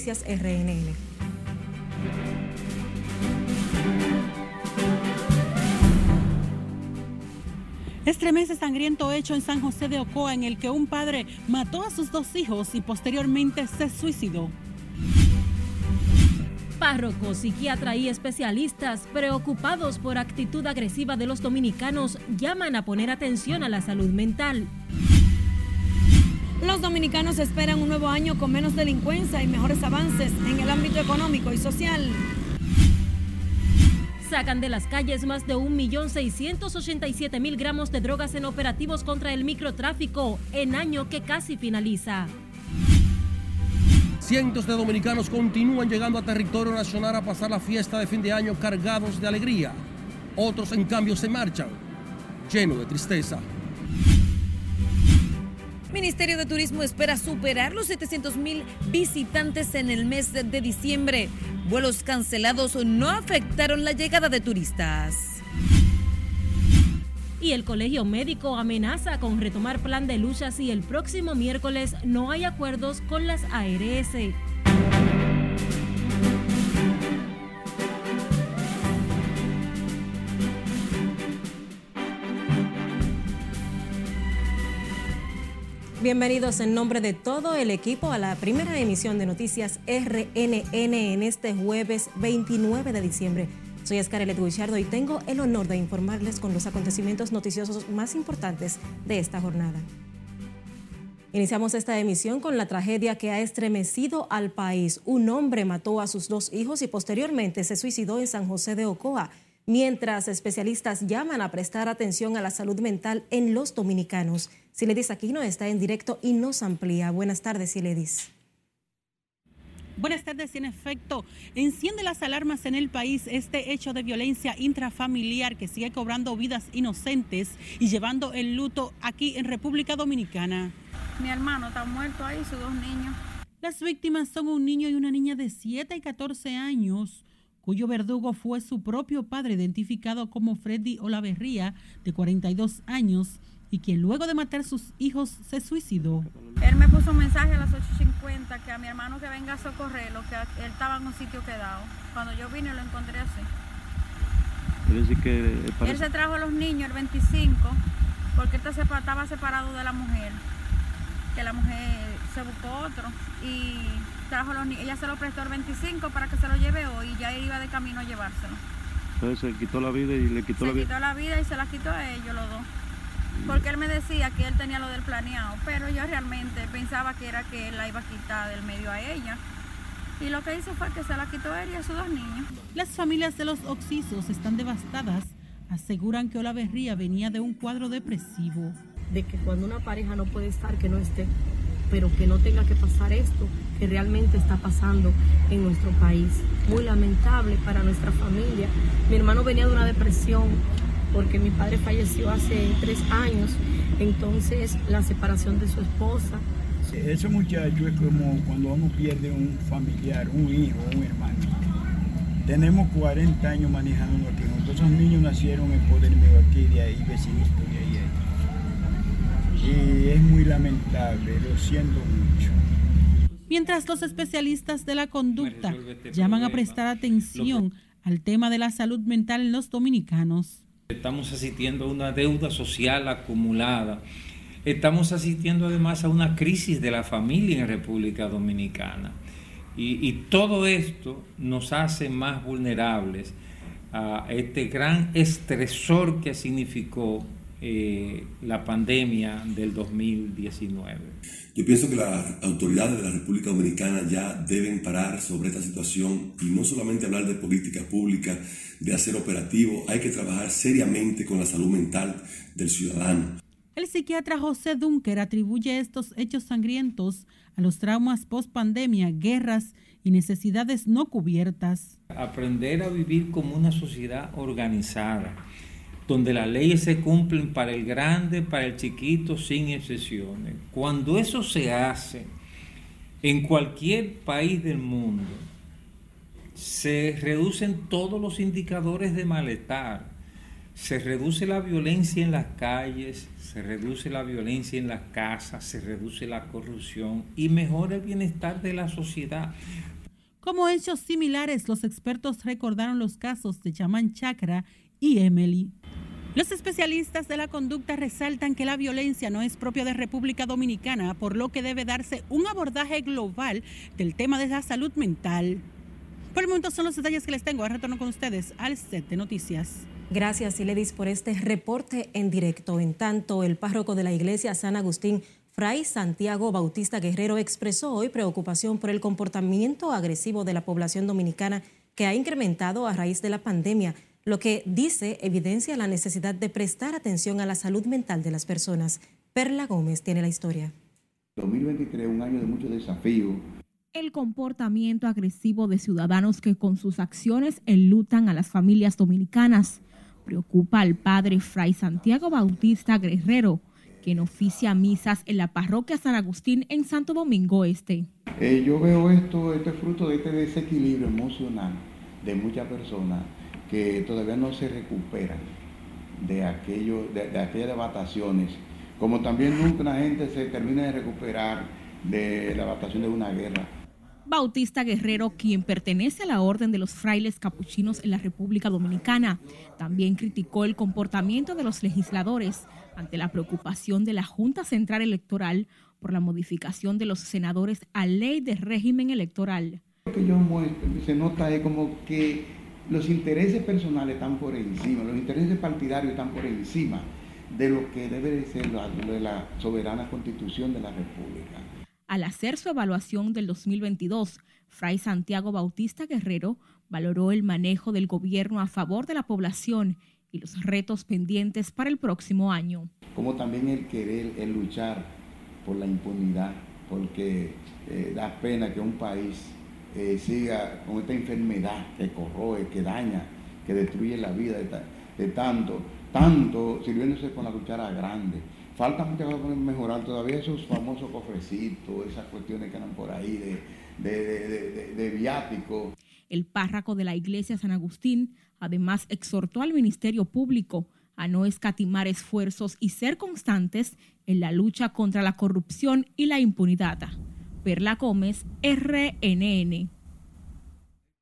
Noticias RNN. Estremece sangriento hecho en San José de Ocoa en el que un padre mató a sus dos hijos y posteriormente se suicidó. Párrocos, psiquiatra y especialistas preocupados por actitud agresiva de los dominicanos llaman a poner atención a la salud mental. Los dominicanos esperan un nuevo año con menos delincuencia y mejores avances en el ámbito económico y social. Sacan de las calles más de 1.687.000 gramos de drogas en operativos contra el microtráfico en año que casi finaliza. Cientos de dominicanos continúan llegando a territorio nacional a pasar la fiesta de fin de año cargados de alegría. Otros, en cambio, se marchan, llenos de tristeza. Ministerio de Turismo espera superar los 700 mil visitantes en el mes de diciembre. Vuelos cancelados no afectaron la llegada de turistas. Y el Colegio Médico amenaza con retomar plan de lucha si el próximo miércoles no hay acuerdos con las ARS. Bienvenidos en nombre de todo el equipo a la primera emisión de Noticias RNN en este jueves 29 de diciembre. Soy Scarlett Guichardo y tengo el honor de informarles con los acontecimientos noticiosos más importantes de esta jornada. Iniciamos esta emisión con la tragedia que ha estremecido al país. Un hombre mató a sus dos hijos y posteriormente se suicidó en San José de Ocoa, mientras especialistas llaman a prestar atención a la salud mental en los dominicanos. Siledis Aquino está en directo y nos amplía. Buenas tardes, Siledis. Buenas tardes. En efecto, enciende las alarmas en el país este hecho de violencia intrafamiliar que sigue cobrando vidas inocentes y llevando el luto aquí en República Dominicana. Mi hermano está muerto ahí, sus dos niños. Las víctimas son un niño y una niña de 7 y 14 años, cuyo verdugo fue su propio padre, identificado como Freddy Olaverría, de 42 años, y quien luego de matar a sus hijos se suicidó. Él me puso un mensaje a las 8.50 que a mi hermano que venga a socorrerlo, que él estaba en un sitio quedado. Cuando yo vine lo encontré así. que Él se trajo a los niños el 25 porque él estaba separado de la mujer, que la mujer se buscó otro y trajo a los niños. Ella se lo prestó el 25 para que se lo lleve hoy y ya iba de camino a llevárselo. Entonces se quitó la vida y le quitó la vida. Se quitó la vida y se la quitó a ellos los dos porque él me decía que él tenía lo del planeado, pero yo realmente pensaba que era que él la iba a quitar del medio a ella. Y lo que hizo fue que se la quitó él y a sus dos niños. Las familias de los oxisos están devastadas. Aseguran que Olaverría venía de un cuadro depresivo. De que cuando una pareja no puede estar, que no esté, pero que no tenga que pasar esto que realmente está pasando en nuestro país. Muy lamentable para nuestra familia. Mi hermano venía de una depresión porque mi padre falleció hace tres años, entonces la separación de su esposa. Ese muchacho es como cuando uno pierde un familiar, un hijo, un hermano. Tenemos 40 años manejando aquí. Nuestros niños nacieron en Poder Mío aquí, de ahí, vecinito de ahí, ahí. Y es muy lamentable, lo siento mucho. Mientras los especialistas de la conducta llaman a prestar atención al tema de la salud mental en los dominicanos. Estamos asistiendo a una deuda social acumulada. Estamos asistiendo además a una crisis de la familia en República Dominicana. Y, todo esto nos hace más vulnerables a este gran estresor que significó eh, la pandemia del 2019. Yo pienso que las autoridades de la República Dominicana ya deben parar sobre esta situación y no solamente hablar de política pública, de hacer operativo, hay que trabajar seriamente con la salud mental del ciudadano. El psiquiatra José Dunker atribuye estos hechos sangrientos a los traumas post pandemia, guerras y necesidades no cubiertas. Aprender a vivir como una sociedad organizada donde las leyes se cumplen para el grande, para el chiquito, sin excepciones. Cuando eso se hace en cualquier país del mundo, se reducen todos los indicadores de malestar, se reduce la violencia en las calles, se reduce la violencia en las casas, se reduce la corrupción y mejora el bienestar de la sociedad. Como hechos similares, los expertos recordaron los casos de Chamán Chakra y Emily. Los especialistas de la conducta resaltan que la violencia no es propia de República Dominicana, por lo que debe darse un abordaje global del tema de la salud mental. Por el momento son los detalles que les tengo. Ahora retorno con ustedes al set de noticias. Gracias, Iledis, por este reporte en directo. En tanto, el párroco de la iglesia San Agustín, Fray Santiago Bautista Guerrero, expresó hoy preocupación por el comportamiento agresivo de la población dominicana que ha incrementado a raíz de la pandemia lo que dice evidencia la necesidad de prestar atención a la salud mental de las personas. Perla Gómez tiene la historia. 2023, un año de mucho desafío. El comportamiento agresivo de ciudadanos que con sus acciones enlutan a las familias dominicanas preocupa al padre Fray Santiago Bautista Guerrero, quien oficia misas en la parroquia San Agustín en Santo Domingo Este. Eh, yo veo esto, este fruto de este desequilibrio emocional de muchas personas que todavía no se recuperan de, aquello, de, aquellas devastaciones, como también nunca la gente se termina de recuperar de la devastación de una guerra. Bautista Guerrero, quien pertenece a la Orden de los Frailes Capuchinos en la República Dominicana, también criticó el comportamiento de los legisladores ante la preocupación de la Junta Central Electoral por la modificación de los senadores a ley de régimen electoral. Lo que yo se nota es como que los intereses personales están por encima, los intereses partidarios están por encima de lo que debe de ser la, de la soberana constitución de la República. Al hacer su evaluación del 2022, Fray Santiago Bautista Guerrero valoró el manejo del gobierno a favor de la población y los retos pendientes para el próximo año. Como también el querer, el luchar por la impunidad, porque eh, da pena que un país siga con esta enfermedad que corroe, que daña, que destruye la vida de, tanto, tanto sirviéndose con la cuchara grande. Falta mucho por mejorar todavía esos famosos cofrecitos, esas cuestiones que andan por ahí de, de, de viático. El párraco de la iglesia San Agustín además exhortó al Ministerio Público a no escatimar esfuerzos y ser constantes en la lucha contra la corrupción y la impunidad. Perla Gómez, RNN.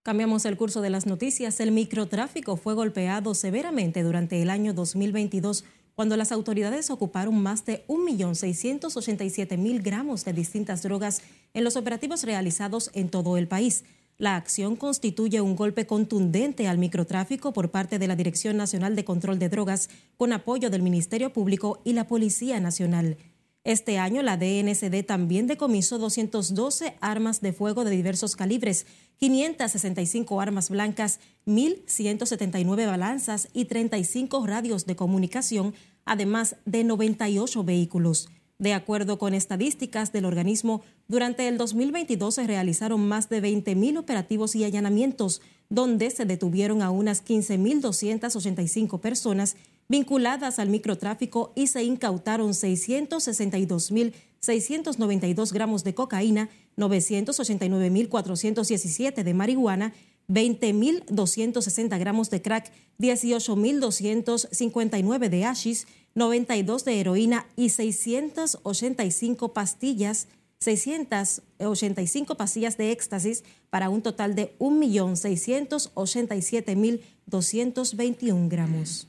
Cambiamos el curso de las noticias. El microtráfico fue golpeado severamente durante el año 2022 cuando las autoridades ocuparon más de 1.687.000 gramos de distintas drogas en los operativos realizados en todo el país. La acción constituye un golpe contundente al microtráfico por parte de la Dirección Nacional de Control de Drogas con apoyo del Ministerio Público y la Policía Nacional. Este año la DNCD también decomisó 212 armas de fuego de diversos calibres, 565 armas blancas, 1.179 balanzas y 35 radios de comunicación, además de 98 vehículos. De acuerdo con estadísticas del organismo, durante el 2022 se realizaron más de 20.000 operativos y allanamientos, donde se detuvieron a unas 15.285 personas vinculadas al microtráfico y se incautaron 662.692 gramos de cocaína, 989.417 de marihuana, 20.260 gramos de crack, 18.259 de hashis, 92 de heroína y 685 pastillas 685 pastillas de éxtasis para un total de 1.687.221 gramos.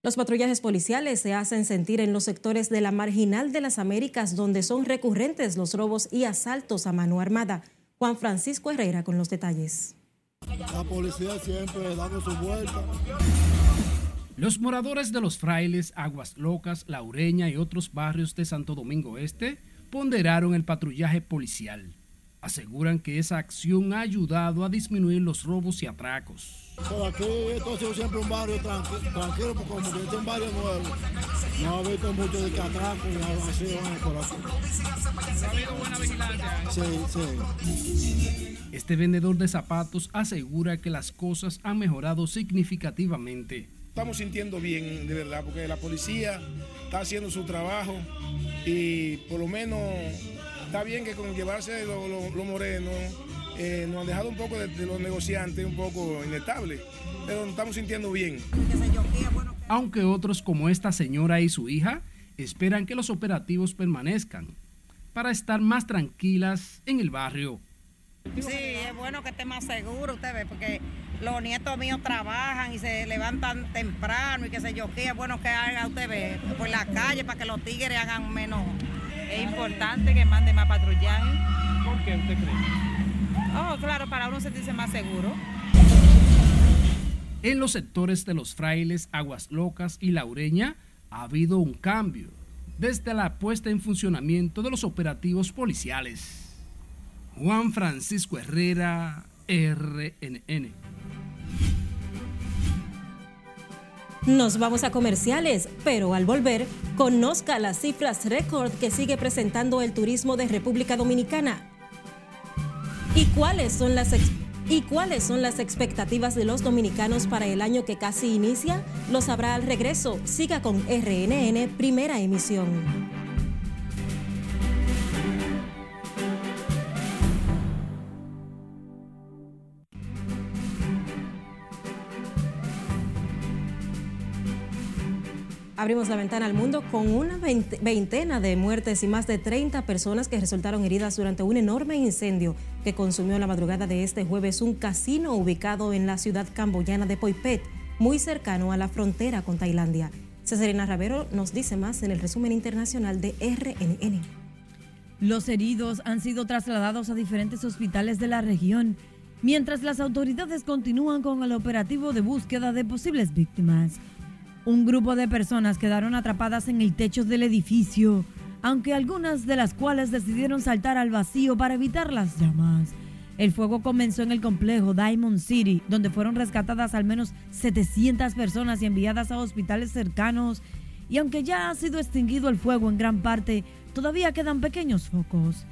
Los patrullajes policiales se hacen sentir en los sectores de la marginal de las Américas, donde son recurrentes los robos y asaltos a mano armada. Juan Francisco Herrera con los detalles. La policía siempre dando su vuelta. Los moradores de Los Frailes, Aguas Locas, Laureña y otros barrios de Santo Domingo Este ponderaron el patrullaje policial. Aseguran que esa acción ha ayudado a disminuir los robos y atracos. Por aquí esto ha sido siempre un barrio tranquilo, porque como que es un barrio nuevo, no ha habido mucho de atracos y así por aquí. ¿Ha habido buena vigilancia? Sí, sí. Este vendedor de zapatos asegura que las cosas han mejorado significativamente. Estamos sintiendo bien, de verdad, porque la policía está haciendo su trabajo y por lo menos está bien que con llevarse los lo, morenos eh, nos han dejado un poco de, los negociantes un poco inestables, pero nos estamos sintiendo bien. Aunque otros como esta señora y su hija esperan que los operativos permanezcan para estar más tranquilas en el barrio. Sí, es bueno que esté más seguro, usted ve, porque los nietos míos trabajan y se levantan temprano y qué sé yo qué. Es bueno que haga usted ve por la calle para que los tigres hagan menos. Es importante que mande más patrullaje. ¿Por qué usted cree? Oh, claro, para uno sentirse más seguro. En los sectores de los frailes, Aguas Locas y Laureña ha habido un cambio desde la puesta en funcionamiento de los operativos policiales. Juan Francisco Herrera, RNN. Nos vamos a comerciales, pero al volver, conozca las cifras récord que sigue presentando el turismo de República Dominicana. ¿Y cuáles son las ¿Y cuáles son las expectativas de los dominicanos para el año que casi inicia? Lo sabrá al regreso. Siga con RNN Primera Emisión. Abrimos la ventana al mundo con una veintena de muertes y más de 30 personas que resultaron heridas durante un enorme incendio que consumió la madrugada de este jueves un casino ubicado en la ciudad camboyana de Poipet, muy cercano a la frontera con Tailandia. Cesarina Ravero nos dice más en el resumen internacional de RNN. Los heridos han sido trasladados a diferentes hospitales de la región, mientras las autoridades continúan con el operativo de búsqueda de posibles víctimas. Un grupo de personas quedaron atrapadas en el techo del edificio, aunque algunas de las cuales decidieron saltar al vacío para evitar las llamas. El fuego comenzó en el complejo Diamond City, donde fueron rescatadas al menos 700 personas y enviadas a hospitales cercanos. Y aunque ya ha sido extinguido el fuego en gran parte, todavía quedan pequeños focos.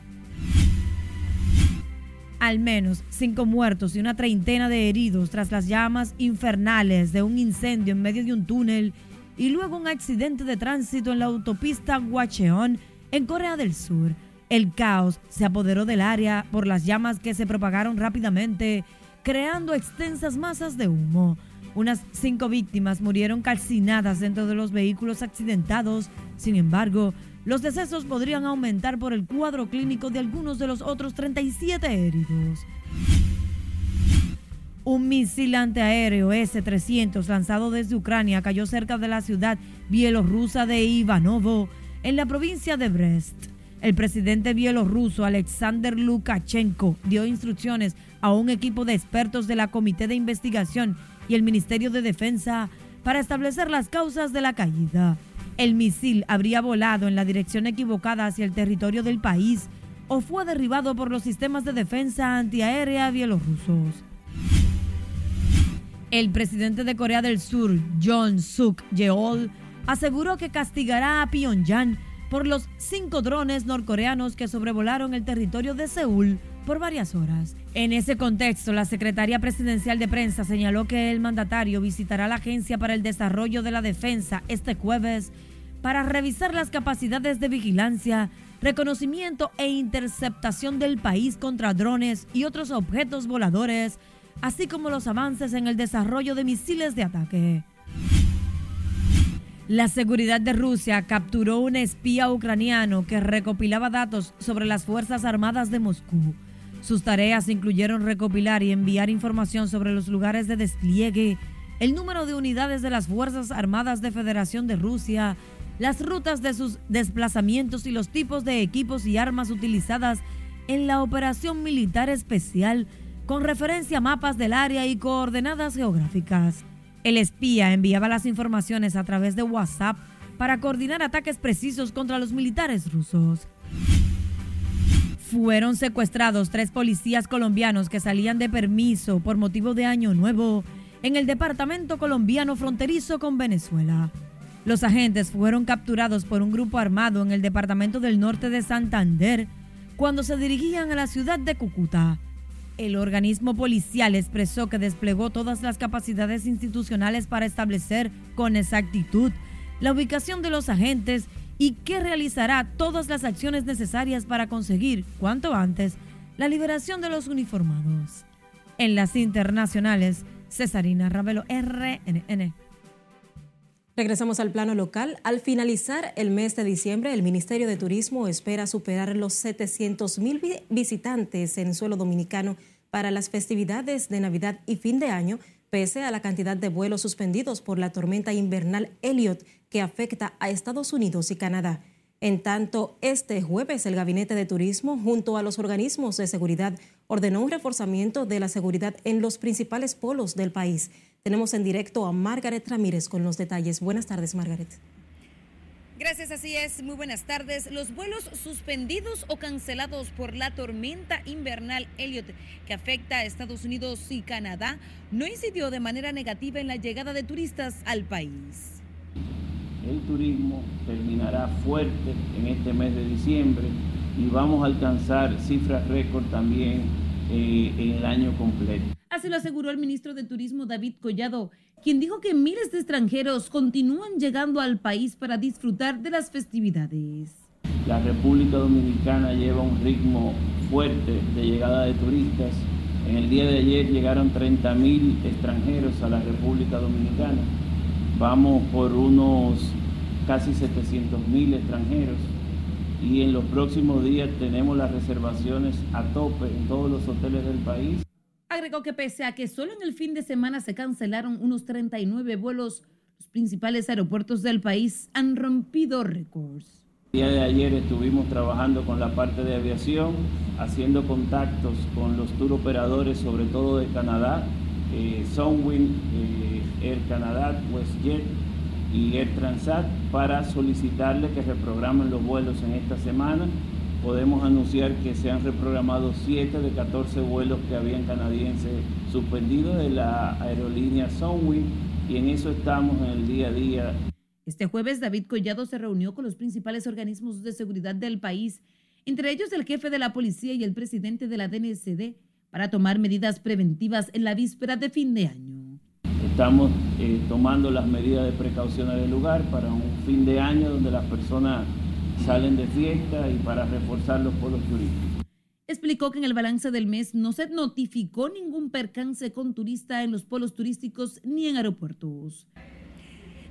Al menos cinco muertos y una treintena de heridos tras las llamas infernales de un incendio en medio de un túnel y luego un accidente de tránsito en la autopista Gwacheon en Corea del Sur. El caos se apoderó del área por las llamas que se propagaron rápidamente, creando extensas masas de humo. Unas cinco víctimas murieron calcinadas dentro de los vehículos accidentados. Sin embargo, los decesos podrían aumentar por el cuadro clínico de algunos de los otros 37 heridos. Un misil antiaéreo S-300 lanzado desde Ucrania cayó cerca de la ciudad bielorrusa de Ivanovo, en la provincia de Brest. El presidente bielorruso Alexander Lukashenko dio instrucciones a un equipo de expertos de la Comité de Investigación y el Ministerio de Defensa para establecer las causas de la caída el misil habría volado en la dirección equivocada hacia el territorio del país o fue derribado por los sistemas de defensa antiaérea bielorrusos. El presidente de Corea del Sur, John Suk Yeol, aseguró que castigará a Pyongyang por los cinco drones norcoreanos que sobrevolaron el territorio de Seúl por varias horas. En ese contexto, la secretaria presidencial de prensa señaló que el mandatario visitará la Agencia para el Desarrollo de la Defensa este jueves para revisar las capacidades de vigilancia, reconocimiento e interceptación del país contra drones y otros objetos voladores, así como los avances en el desarrollo de misiles de ataque. La seguridad de Rusia capturó un espía ucraniano que recopilaba datos sobre las Fuerzas Armadas de Moscú. Sus tareas incluyeron recopilar y enviar información sobre los lugares de despliegue, el número de unidades de las Fuerzas Armadas de Federación de Rusia, las rutas de sus desplazamientos y los tipos de equipos y armas utilizadas en la operación militar especial con referencia a mapas del área y coordenadas geográficas. El espía enviaba las informaciones a través de WhatsApp para coordinar ataques precisos contra los militares rusos. Fueron secuestrados tres policías colombianos que salían de permiso por motivo de Año Nuevo en el departamento colombiano fronterizo con Venezuela. Los agentes fueron capturados por un grupo armado en el departamento del norte de Santander cuando se dirigían a la ciudad de Cúcuta. El organismo policial expresó que desplegó todas las capacidades institucionales para establecer con exactitud la ubicación de los agentes y que realizará todas las acciones necesarias para conseguir, cuanto antes, la liberación de los uniformados. En las internacionales, Cesarina Ravelo, RNN. Regresamos al plano local. Al finalizar el mes de diciembre, el Ministerio de Turismo espera superar los 700 mil visitantes en suelo dominicano para las festividades de Navidad y fin de año, pese a la cantidad de vuelos suspendidos por la tormenta invernal Elliot que afecta a Estados Unidos y Canadá. En tanto, este jueves el Gabinete de Turismo, junto a los organismos de seguridad, ordenó un reforzamiento de la seguridad en los principales polos del país. Tenemos en directo a Margaret Ramírez con los detalles. Buenas tardes, Margaret. Gracias, así es. Muy buenas tardes. Los vuelos suspendidos o cancelados por la tormenta invernal Elliot que afecta a Estados Unidos y Canadá no incidió de manera negativa en la llegada de turistas al país. El turismo terminará fuerte en este mes de diciembre y vamos a alcanzar cifras récord también eh, en el año completo. Así lo aseguró el ministro de Turismo David Collado, quien dijo que miles de extranjeros continúan llegando al país para disfrutar de las festividades. La República Dominicana lleva un ritmo fuerte de llegada de turistas. En el día de ayer llegaron 30 mil extranjeros a la República Dominicana. Vamos por unos casi 700 mil extranjeros y en los próximos días tenemos las reservaciones a tope en todos los hoteles del país. Agregó que pese a que solo en el fin de semana se cancelaron unos 39 vuelos, los principales aeropuertos del país han rompido récords. El día de ayer estuvimos trabajando con la parte de aviación, haciendo contactos con los tour operadores, sobre todo de Canadá, eh, Sunwing, eh, Air Canada, WestJet y Air Transat, para solicitarle que reprogramen los vuelos en esta semana podemos anunciar que se han reprogramado 7 de 14 vuelos que habían canadienses suspendidos de la aerolínea Sunwing y en eso estamos en el día a día. Este jueves David Collado se reunió con los principales organismos de seguridad del país, entre ellos el jefe de la policía y el presidente de la DNCD, para tomar medidas preventivas en la víspera de fin de año. Estamos eh, tomando las medidas de precaución del lugar para un fin de año donde las personas salen de fiesta y para reforzar los polos turísticos. Explicó que en el balance del mes no se notificó ningún percance con turista en los polos turísticos ni en aeropuertos.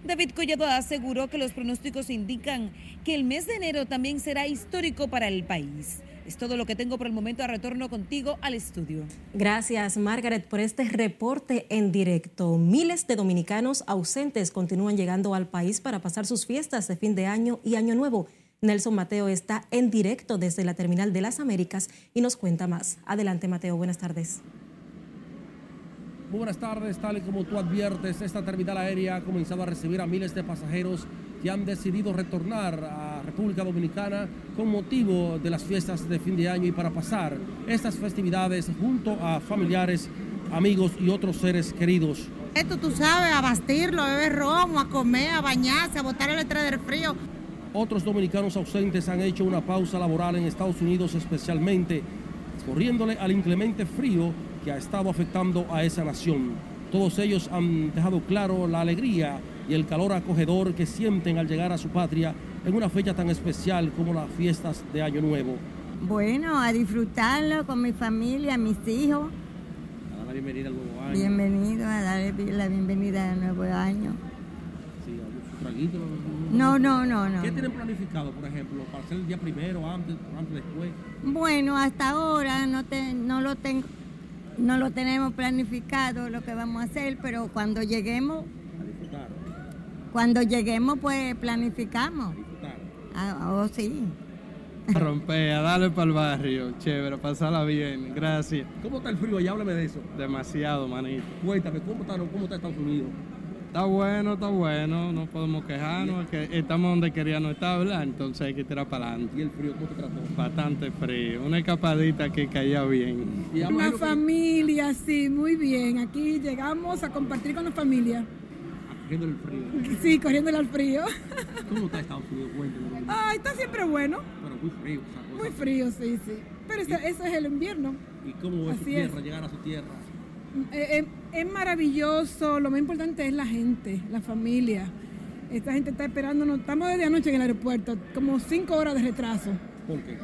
David Collado aseguró que los pronósticos indican que el mes de enero también será histórico para el país. Es todo lo que tengo por el momento. A retorno contigo al estudio. Gracias, Margaret, por este reporte en directo. Miles de dominicanos ausentes continúan llegando al país para pasar sus fiestas de fin de año y año nuevo. Nelson Mateo está en directo desde la Terminal de las Américas y nos cuenta más. Adelante, Mateo. Buenas tardes. Muy buenas tardes, tal y como tú adviertes, esta terminal aérea ha comenzado a recibir a miles de pasajeros que han decidido retornar a República Dominicana con motivo de las fiestas de fin de año y para pasar estas festividades junto a familiares, amigos y otros seres queridos. Esto tú sabes, a bastirlo, a beber romo, a comer, a bañarse, a botar el estrés del frío. Otros dominicanos ausentes han hecho una pausa laboral en Estados Unidos especialmente, corriéndole al inclemente frío que ha estado afectando a esa nación. Todos ellos han dejado claro la alegría y el calor acogedor que sienten al llegar a su patria en una fecha tan especial como las fiestas de Año Nuevo. Bueno, a disfrutarlo con mi familia, mis hijos. A dar la bienvenida al nuevo año. Bienvenido a darle la bienvenida al nuevo año. No, no, no, no. ¿Qué tienen planificado, por ejemplo, para hacer el día primero, antes, antes después? Bueno, hasta ahora no, te, no lo tengo, no lo tenemos planificado lo que vamos a hacer, pero cuando lleguemos, A disfrutar. cuando lleguemos, pues planificamos. Ah, oh, sí. A romper, a darle para el barrio, chévere, pasarla bien, gracias. ¿Cómo está el frío allá? Háblame de eso. Demasiado, manito. Cuéntame, ¿cómo está, cómo está Estados Unidos? Está bueno, está bueno, no podemos quejarnos, que estamos donde queríamos estar, ¿verdad? Entonces hay que tirar para adelante. ¿Y el frío cómo te trató? Bastante frío, una escapadita que caía bien. Una familia, sí, muy bien. Aquí llegamos a compartir con la familia. Corriendo el frío. Sí, corriéndole al frío. ¿Cómo está Estados Unidos? Cuéntame. Ay, está siempre bueno. Pero muy frío. Muy frío, sí, sí. Pero eso, eso es el invierno. ¿Y cómo es su tierra, es. llegar a su tierra? Eh, eh, es maravilloso, lo más importante es la gente, la familia. Esta gente está esperándonos, estamos desde anoche en el aeropuerto, como cinco horas de retraso. ¿Por qué?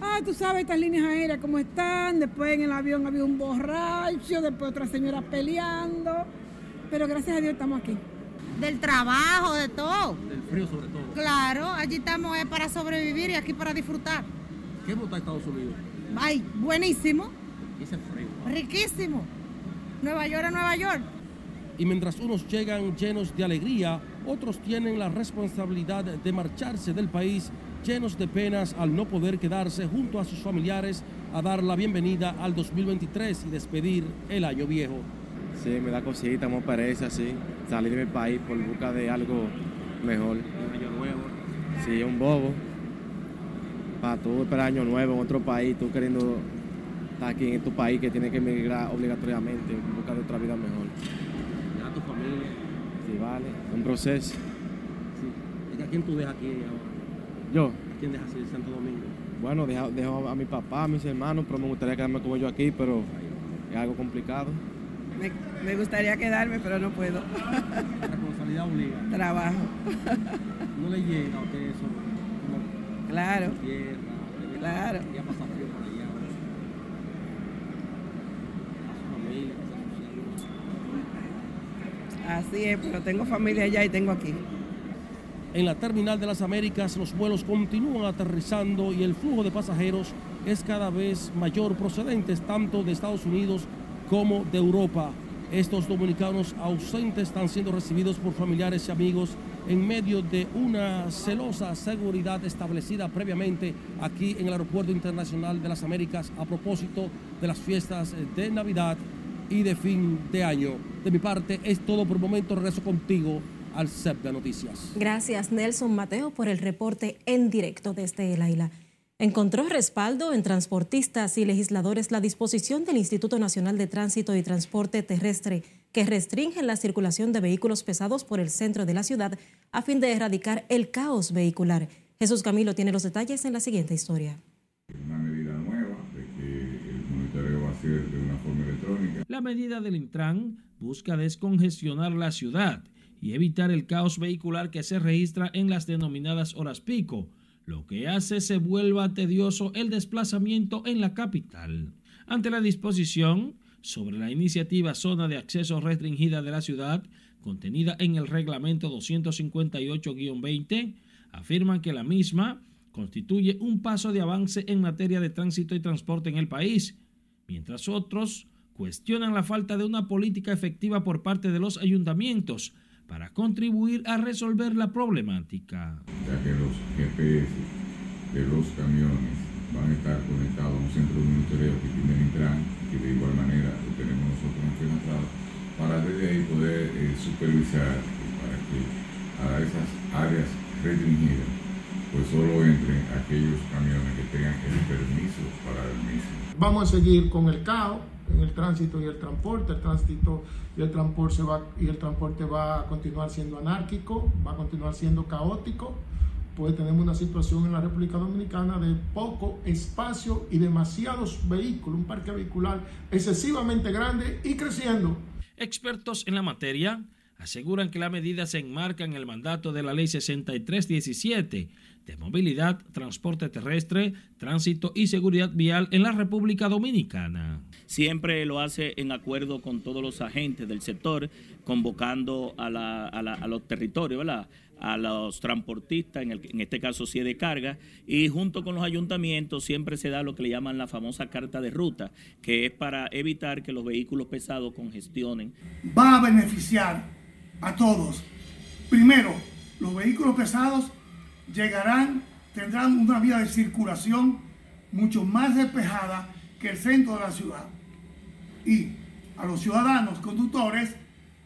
Ah, tú sabes estas líneas aéreas cómo están, después en el avión había un borracho, después otra señora peleando, pero gracias a Dios estamos aquí. del trabajo, de todo. Del frío sobre todo. Claro, allí estamos eh, para sobrevivir y aquí para disfrutar. ¿Qué vota Estados Unidos? Ay, buenísimo, Ese frío. riquísimo. Nueva York a Nueva York. Y mientras unos llegan llenos de alegría, otros tienen la responsabilidad de marcharse del país llenos de penas al no poder quedarse junto a sus familiares a dar la bienvenida al 2023 y despedir el año viejo. Sí, me da cosita, me parece así, salir de mi país por busca de algo mejor. Un año nuevo. Sí, un bobo. Para tú esperar año nuevo en otro país, tú queriendo estar aquí en tu país que tienes que emigrar obligatoriamente en busca de otra vida mejor. Ya tu familia. Sí, vale, un proceso. ¿Y a quién tú dejas aquí ahora? Yo, ¿A quién dejas en Santo Domingo? bueno, dejo, dejo a mi papá, a mis hermanos, pero me gustaría quedarme como yo aquí, pero es algo complicado. Me, me gustaría quedarme, pero no puedo. La responsabilidad obliga. Trabajo. No le llega a usted eso como Claro. tierra, Claro. Ya pasa frío por allá. A su familia, a sus hijos. Así es, pero tengo familia allá y tengo aquí. En la terminal de las Américas los vuelos continúan aterrizando y el flujo de pasajeros es cada vez mayor procedentes tanto de Estados Unidos como de Europa. Estos dominicanos ausentes están siendo recibidos por familiares y amigos en medio de una celosa seguridad establecida previamente aquí en el Aeropuerto Internacional de las Américas a propósito de las fiestas de Navidad y de fin de año. De mi parte es todo por el momento. Regreso contigo al CEP de Noticias. Gracias, Nelson Mateo, por el reporte en directo desde el Aila. Encontró respaldo en transportistas y legisladores la disposición del Instituto Nacional de Tránsito y Transporte Terrestre que restringe la circulación de vehículos pesados por el centro de la ciudad a fin de erradicar el caos vehicular. Jesús Camilo tiene los detalles en la siguiente historia. una medida nueva de que el monitoreo va a ser de una forma electrónica. La medida del Intran busca descongestionar la ciudad y evitar el caos vehicular que se registra en las denominadas horas pico, lo que hace se vuelva tedioso el desplazamiento en la capital. Ante la disposición sobre la iniciativa Zona de Acceso Restringida de la Ciudad, contenida en el reglamento 258-20, afirman que la misma constituye un paso de avance en materia de tránsito y transporte en el país, mientras otros cuestionan la falta de una política efectiva por parte de los ayuntamientos para contribuir a resolver la problemática. ya que los GPS de los camiones van a estar conectados a un centro de monitoreo que tiene Intran, que de igual manera lo tenemos nosotros en Fenatrado, para desde ahí poder eh, supervisar y para que a esas áreas restringidas pues solo entren aquellos camiones que tengan el permiso para el mismo. Vamos a seguir con el caos en el tránsito y el transporte. El tránsito y el transporte va, y el transporte va a continuar siendo anárquico, va a continuar siendo caótico. Pues tenemos una situación en la República Dominicana de poco espacio y demasiados vehículos, un parque vehicular excesivamente grande y creciendo. Expertos en la materia aseguran que la medida se enmarca en el mandato de la Ley 6317 de movilidad, transporte terrestre, tránsito y seguridad vial en la República Dominicana. siempre lo hace en acuerdo con todos los agentes del sector, convocando a, la- a la- a los territorios, ¿verdad? a los transportistas, en, el- en este caso sí es de carga, y junto con los ayuntamientos siempre se da lo que le llaman la famosa carta de ruta, que es para evitar que los vehículos pesados congestionen. va a beneficiar a todos. Primero, los vehículos pesados llegarán, tendrán una vía de circulación mucho más despejada que el centro de la ciudad. Y a los ciudadanos conductores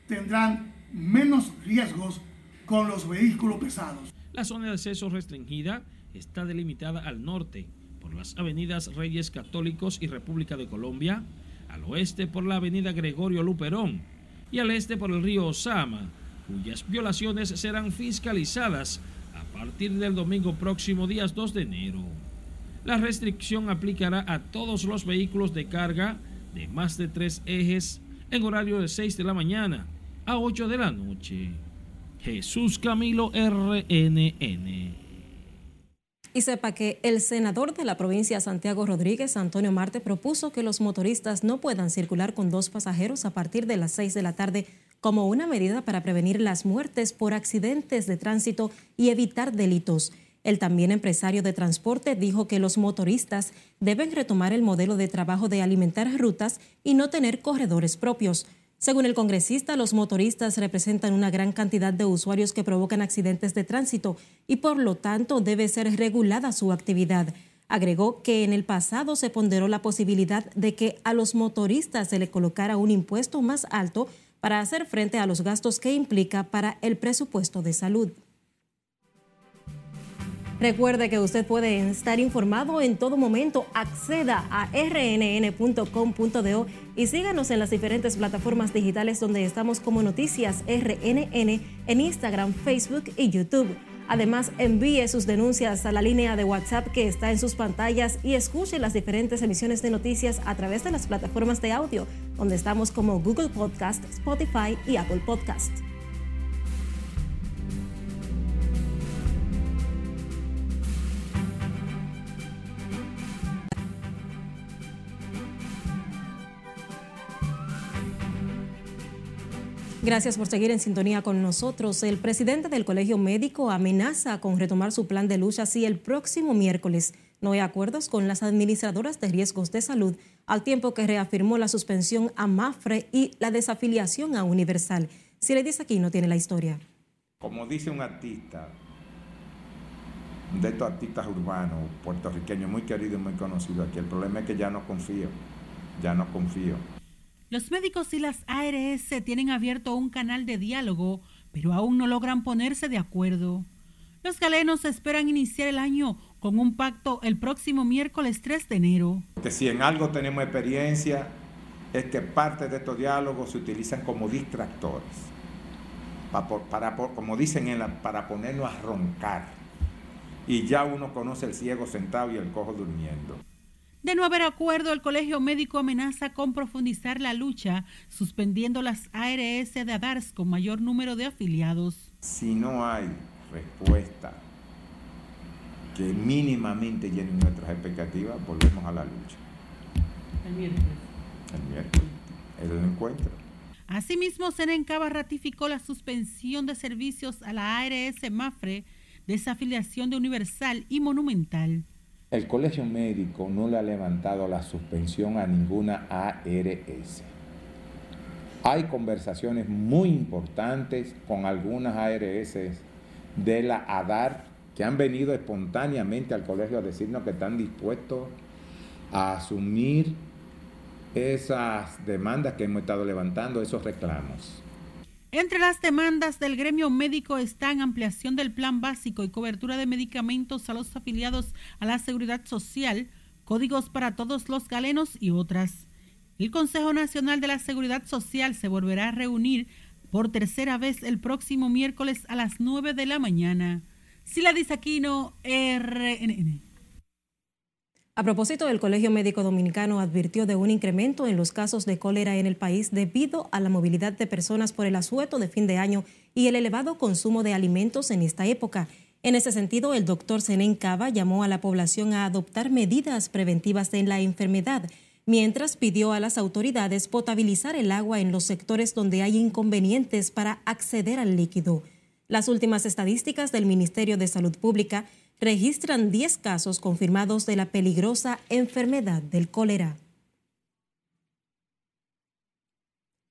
tendrán menos riesgos con los vehículos pesados. La zona de acceso restringida está delimitada al norte por las avenidas Reyes Católicos y República de Colombia, al oeste por la avenida Gregorio Luperón y al este por el río Osama, cuyas violaciones serán fiscalizadas partir del domingo próximo, días 2 de enero. La restricción aplicará a todos los vehículos de carga de más de tres ejes en horario de 6 de la mañana a 8 de la noche. Jesús Camilo RNN. Y sepa que el senador de la provincia Santiago Rodríguez, Antonio Marte, propuso que los motoristas no puedan circular con dos pasajeros a partir de las 6 de la tarde como una medida para prevenir las muertes por accidentes de tránsito y evitar delitos. El también empresario de transporte dijo que los motoristas deben retomar el modelo de trabajo de alimentar rutas y no tener corredores propios. Según el congresista, los motoristas representan una gran cantidad de usuarios que provocan accidentes de tránsito y por lo tanto debe ser regulada su actividad. Agregó que en el pasado se ponderó la posibilidad de que a los motoristas se le colocara un impuesto más alto para hacer frente a los gastos que implica para el presupuesto de salud. Recuerde que usted puede estar informado en todo momento. Acceda a rnn.com.do y síganos en las diferentes plataformas digitales donde estamos como Noticias RNN en Instagram, Facebook y YouTube. Además, envíe sus denuncias a la línea de WhatsApp que está en sus pantallas y escuche las diferentes emisiones de noticias a través de las plataformas de audio, donde estamos como Google Podcast, Spotify y Apple Podcast. Gracias por seguir en sintonía con nosotros. El presidente del Colegio Médico amenaza con retomar su plan de lucha si el próximo miércoles no hay acuerdos con las administradoras de riesgos de salud, al tiempo que reafirmó la suspensión a Mafre y la desafiliación a Universal. Si le dice aquí, no tiene la historia. Como dice un artista, de estos artistas urbanos puertorriqueños muy querido y muy conocido aquí, el problema es que ya no confío, ya no confío. Los médicos y las ARS tienen abierto un canal de diálogo, pero aún no logran ponerse de acuerdo. Los galenos esperan iniciar el año con un pacto el próximo miércoles 3 de enero. Que si en algo tenemos experiencia es que parte de estos diálogos se utilizan como distractores, para, como dicen, para ponernos a roncar. Y ya uno conoce el ciego sentado y el cojo durmiendo. De no haber acuerdo, el Colegio Médico amenaza con profundizar la lucha, suspendiendo las ARS de ADARS con mayor número de afiliados. Si no hay respuesta que mínimamente llene nuestras expectativas, volvemos a la lucha. El miércoles. El miércoles. El encuentro. Asimismo, Senencaba ratificó la suspensión de servicios a la ARS Mafre, desafiliación de Universal y Monumental. El Colegio Médico no le ha levantado la suspensión a ninguna ARS. Hay conversaciones muy importantes con algunas ARS de la ADAR que han venido espontáneamente al colegio a decirnos que están dispuestos a asumir esas demandas que hemos estado levantando, esos reclamos. Entre las demandas del gremio médico están ampliación del plan básico y cobertura de medicamentos a los afiliados a la seguridad social, códigos para todos los galenos y otras. El Consejo Nacional de la Seguridad Social se volverá a reunir por tercera vez el próximo miércoles a las 9 de la mañana. Sila Disaquino, RNN. A propósito, el Colegio Médico Dominicano advirtió de un incremento en los casos de cólera en el país debido a la movilidad de personas por el asueto de fin de año y el elevado consumo de alimentos en esta época. En ese sentido, el doctor Zenén Cava llamó a la población a adoptar medidas preventivas en la enfermedad, mientras pidió a las autoridades potabilizar el agua en los sectores donde hay inconvenientes para acceder al líquido. Las últimas estadísticas del Ministerio de Salud Pública registran 10 casos confirmados de la peligrosa enfermedad del cólera.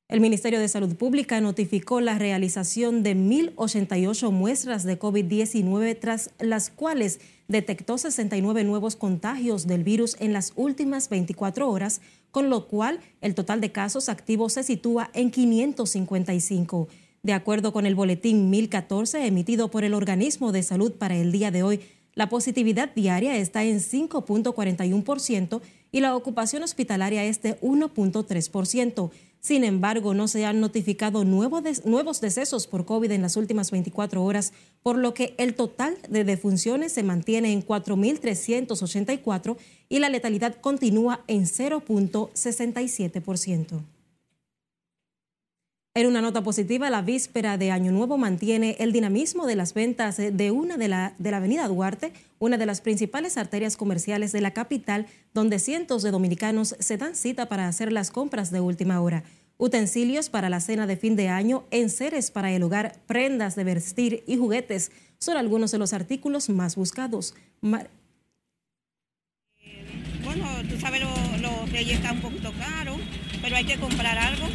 El Ministerio de Salud Pública notificó la realización de 1.088 muestras de COVID-19, tras las cuales detectó 69 nuevos contagios del virus en las últimas 24 horas, con lo cual el total de casos activos se sitúa en 555. De acuerdo con el boletín 1014 emitido por el Organismo de Salud para el día de hoy, la positividad diaria está en 5.41% y la ocupación hospitalaria es de 1.3%. Sin embargo, no se han notificado nuevos decesos por COVID en las últimas 24 horas, por lo que el total de defunciones se mantiene en 4.384 y la letalidad continúa en 0.67%. En una nota positiva, la víspera de Año Nuevo mantiene el dinamismo de las ventas de una de la, de la Avenida Duarte, una de las principales arterias comerciales de la capital, donde cientos de dominicanos se dan cita para hacer las compras de última hora. Utensilios para la cena de fin de año, enseres para el hogar, prendas de vestir y juguetes son algunos de los artículos más buscados. Bueno, tú sabes, los lo reyes están un poquito caros, pero hay que comprar algo.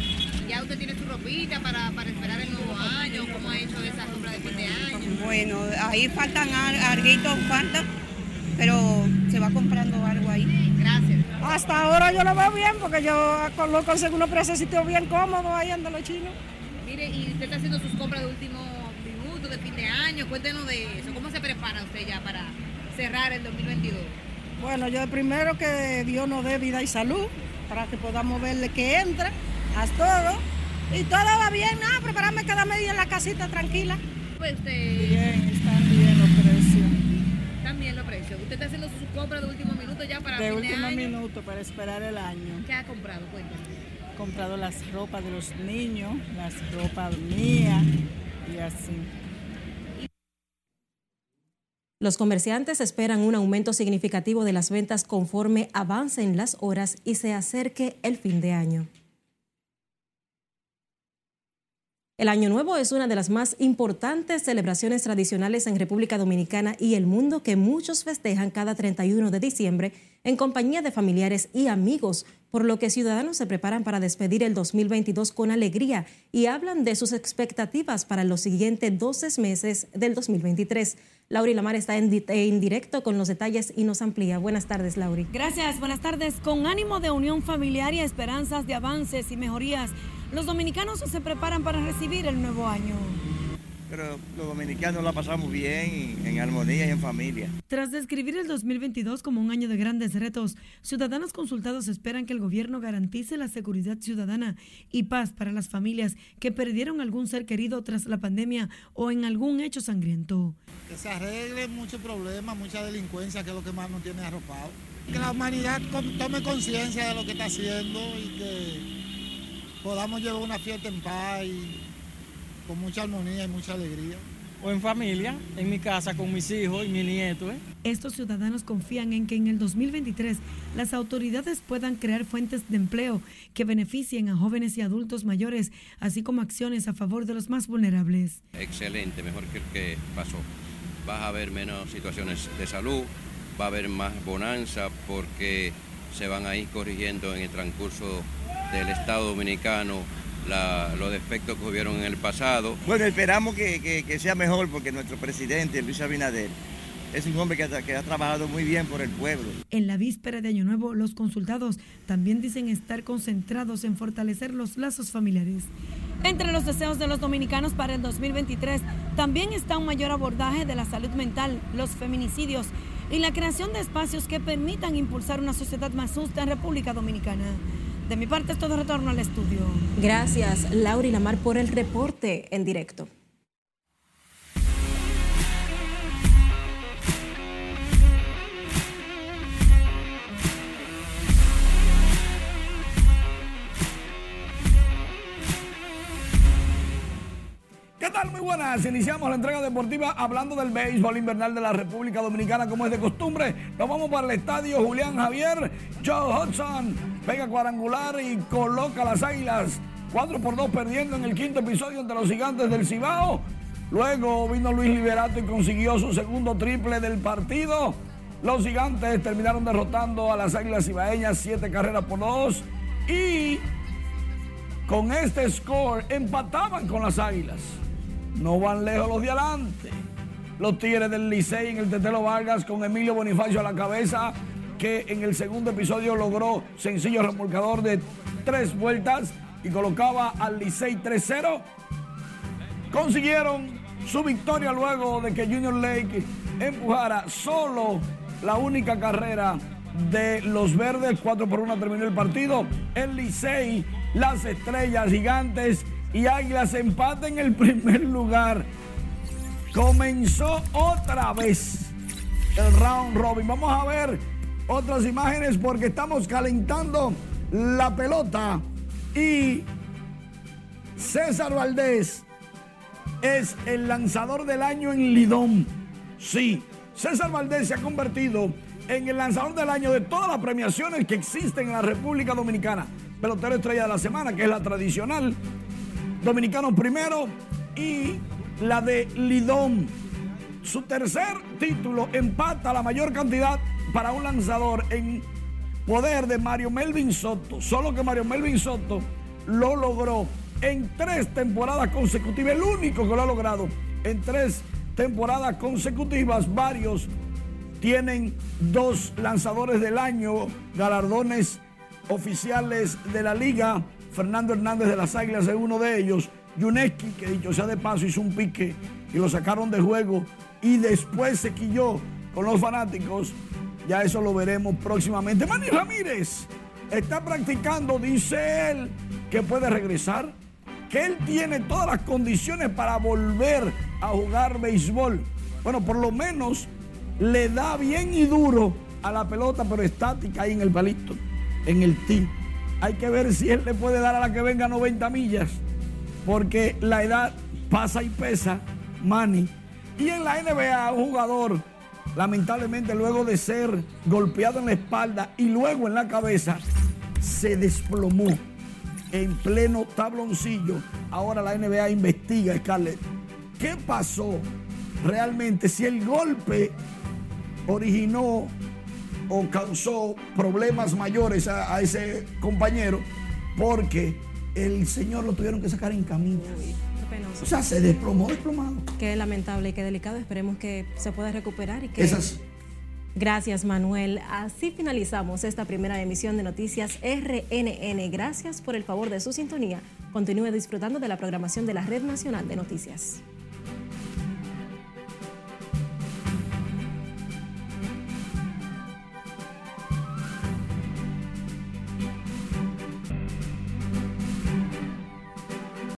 ¿Ya usted tiene su ropita para, para esperar el nuevo año? ¿Cómo ha hecho esa compra de fin de año? Bueno, ahí faltan algo, falta, pero se va comprando algo ahí. Gracias. Hasta ahora yo lo veo bien porque yo lo consigo unos precios bien cómodos ahí anda los chinos. Mire, y usted está haciendo sus compras de último minuto, de fin de año. Cuéntenos de eso. ¿Cómo se prepara usted ya para cerrar el 2022? Bueno, yo primero que Dios nos dé vida y salud para que podamos verle que entra, haz todo. Y todo va bien, nada, prepararme cada medio en la casita tranquila. Pues usted... Bien, están bien los precios. Están bien los precios. ¿Usted está haciendo su compra de último minuto ya para de fin último de año? minuto para esperar el año. ¿Qué ha comprado? Cuéntame. He comprado las ropas de los niños, las ropas mías y así. Los comerciantes esperan un aumento significativo de las ventas conforme avancen las horas y se acerque el fin de año. El Año Nuevo es una de las más importantes celebraciones tradicionales en República Dominicana y el mundo que muchos festejan cada 31 de diciembre en compañía de familiares y amigos, por lo que ciudadanos se preparan para despedir el 2022 con alegría y hablan de sus expectativas para los siguientes 12 meses del 2023. Lauri Lamar está en, en, directo con los detalles y nos amplía. Buenas tardes, Lauri. Gracias, buenas tardes. Con ánimo de unión familiar y esperanzas de avances y mejorías, los dominicanos se preparan para recibir el nuevo año. Pero los dominicanos la pasamos bien, en armonía y en familia. Tras describir el 2022 como un año de grandes retos, ciudadanos consultados esperan que el gobierno garantice la seguridad ciudadana y paz para las familias que perdieron algún ser querido tras la pandemia o en algún hecho sangriento. Que se arregle muchos problemas, mucha delincuencia, que es lo que más nos tiene arropado. Que la humanidad tome conciencia de lo que está haciendo y que podamos llevar una fiesta en paz y con mucha armonía y mucha alegría. O en familia, en mi casa con mis hijos y mi nieto. ¿eh? Estos ciudadanos confían en que en el 2023 las autoridades puedan crear fuentes de empleo que beneficien a jóvenes y adultos mayores, así como acciones a favor de los más vulnerables. Excelente, mejor que el que pasó. Va a haber menos situaciones de salud, va a haber más bonanza porque se van a ir corrigiendo en el transcurso del Estado Dominicano la, los defectos que hubieron en el pasado. Bueno, esperamos que, que, que, sea mejor porque nuestro presidente, Luis Abinader, es un hombre que, que, ha trabajado muy bien por el pueblo. En la víspera de Año Nuevo, los consultados también dicen estar concentrados en fortalecer los lazos familiares. Entre los deseos de los dominicanos para el 2023 también está un mayor abordaje de la salud mental, los feminicidios y la creación de espacios que permitan impulsar una sociedad más justa en República Dominicana. De mi parte es todo retorno al estudio. Gracias, Laura y Lamar, por el reporte en directo. Tal? Muy buenas. Iniciamos la entrega deportiva hablando del béisbol invernal de la República Dominicana como es de costumbre. Nos vamos para el estadio Julián Javier. Joe Hudson pega cuadrangular y coloca las águilas 4 por 2 perdiendo en el quinto episodio entre los gigantes del Cibao. Luego vino Luis Liberato y consiguió su segundo triple del partido. Los gigantes terminaron derrotando a las águilas cibaeñas 7 carreras por 2 y con este score empataban con las águilas. No van lejos los de adelante. Los Tigres del Licey en el Tetelo Vargas con Emilio Bonifacio a la cabeza, que en el segundo episodio logró sencillo remolcador de tres vueltas y colocaba al Licey 3-0. Consiguieron su victoria luego de que Junior Lake empujara solo la única carrera de los verdes. 4 por 1 terminó el partido. El Licey, las estrellas gigantes y Águilas empate en el primer lugar. Comenzó otra vez el round robin. Vamos a ver otras imágenes porque estamos calentando la pelota y César Valdés es el lanzador del año en Lidón. Sí, César Valdés se ha convertido en el lanzador del año de todas las premiaciones que existen en la República Dominicana. pelotero estrella de la semana, que es la tradicional. Dominicanos primero y la de Lidón. Su tercer título empata la mayor cantidad para un lanzador en poder de Mario Melvin Soto. Solo que Mario Melvin Soto lo logró en tres temporadas consecutivas, el único que lo ha logrado en tres temporadas consecutivas. Varios tienen dos lanzadores del año, galardones oficiales de la liga. Fernando Hernández de las Águilas es uno de ellos. Yuneski, que dicho sea de paso, hizo un pique y lo sacaron de juego y después se quilló con los fanáticos. Ya eso lo veremos próximamente. Manny Ramírez está practicando, dice él, que puede regresar, que él tiene todas las condiciones para volver a jugar béisbol. Bueno, por lo menos le da bien y duro a la pelota, pero estática ahí en el palito, en el tee. Hay que ver si él le puede dar a la que venga 90 millas, porque la edad pasa y pesa, Manny. Y en la NBA, un jugador, lamentablemente, luego de ser golpeado en la espalda y luego en la cabeza, se desplomó en pleno tabloncillo. Ahora la NBA investiga, Scarlett, qué pasó realmente, si el golpe originó o causó problemas mayores a, a ese compañero, porque el señor lo tuvieron que sacar en camino. O sea, se desplomó, desplomado. Qué lamentable y qué delicado. Esperemos que se pueda recuperar y que. Esas. Gracias, Manuel. Así finalizamos esta primera emisión de Noticias RNN. Gracias por el favor de su sintonía. Continúe disfrutando de la programación de la Red Nacional de Noticias.